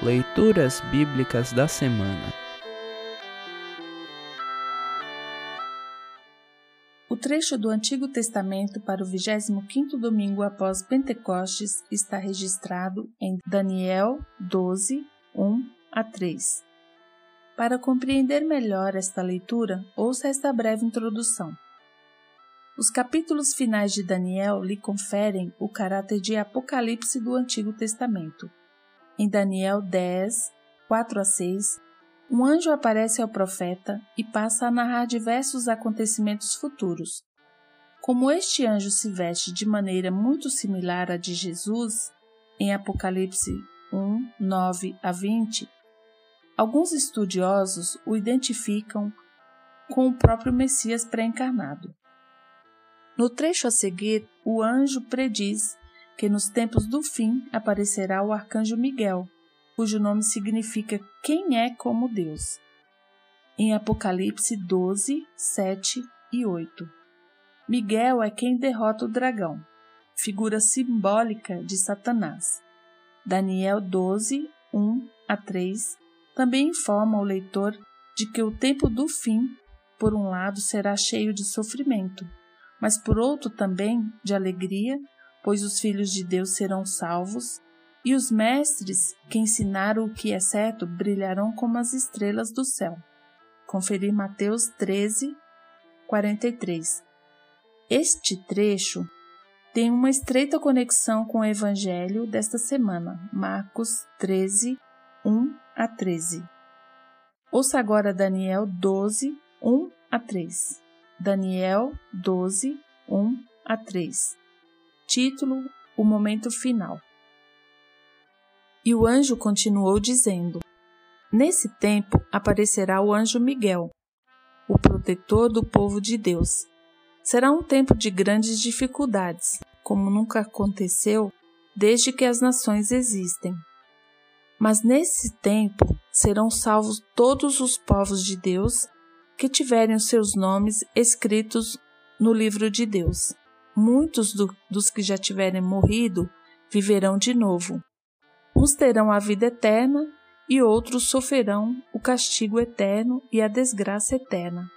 Leituras Bíblicas da Semana O trecho do Antigo Testamento para o 25º domingo após Pentecostes está registrado em Daniel 12, 1 a 3. Para compreender melhor esta leitura, ouça esta breve introdução. Os capítulos finais de Daniel lhe conferem o caráter de Apocalipse do Antigo Testamento. Em Daniel 10, 4 a 6, um anjo aparece ao profeta e passa a narrar diversos acontecimentos futuros. Como este anjo se veste de maneira muito similar à de Jesus, em Apocalipse 1, 9 a 20, alguns estudiosos o identificam com o próprio Messias pré-encarnado. No trecho a seguir, o anjo prediz que nos tempos do fim aparecerá o arcanjo Miguel, cujo nome significa quem é como Deus. Em Apocalipse 12, 7 e 8. Miguel é quem derrota o dragão, figura simbólica de Satanás. Daniel 12, 1 a 3 também informa o leitor de que o tempo do fim, por um lado, será cheio de sofrimento, mas por outro também de alegria, pois os filhos de Deus serão salvos, e os mestres que ensinaram o que é certo brilharão como as estrelas do céu. Conferir Mateus 13, 43. Este trecho tem uma estreita conexão com o evangelho desta semana, Marcos 13, 1 a 13. Ouça agora Daniel 12, 1 a 3. Daniel 12, 1 a 3. Título: O momento final. E o anjo continuou dizendo: Nesse tempo aparecerá o anjo Miguel, o protetor do povo de Deus. Será um tempo de grandes dificuldades, como nunca aconteceu desde que as nações existem. Mas nesse tempo serão salvos todos os povos de Deus que tiverem os seus nomes escritos no livro de Deus. Muitos do, dos que já tiverem morrido viverão de novo. Uns terão a vida eterna e outros sofrerão o castigo eterno e a desgraça eterna.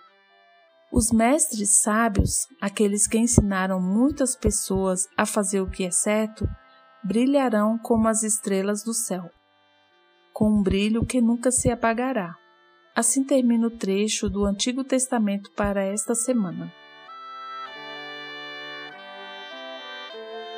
Os mestres sábios, aqueles que ensinaram muitas pessoas a fazer o que é certo, brilharão como as estrelas do céu, com um brilho que nunca se apagará. Assim termina o trecho do Antigo Testamento para esta semana.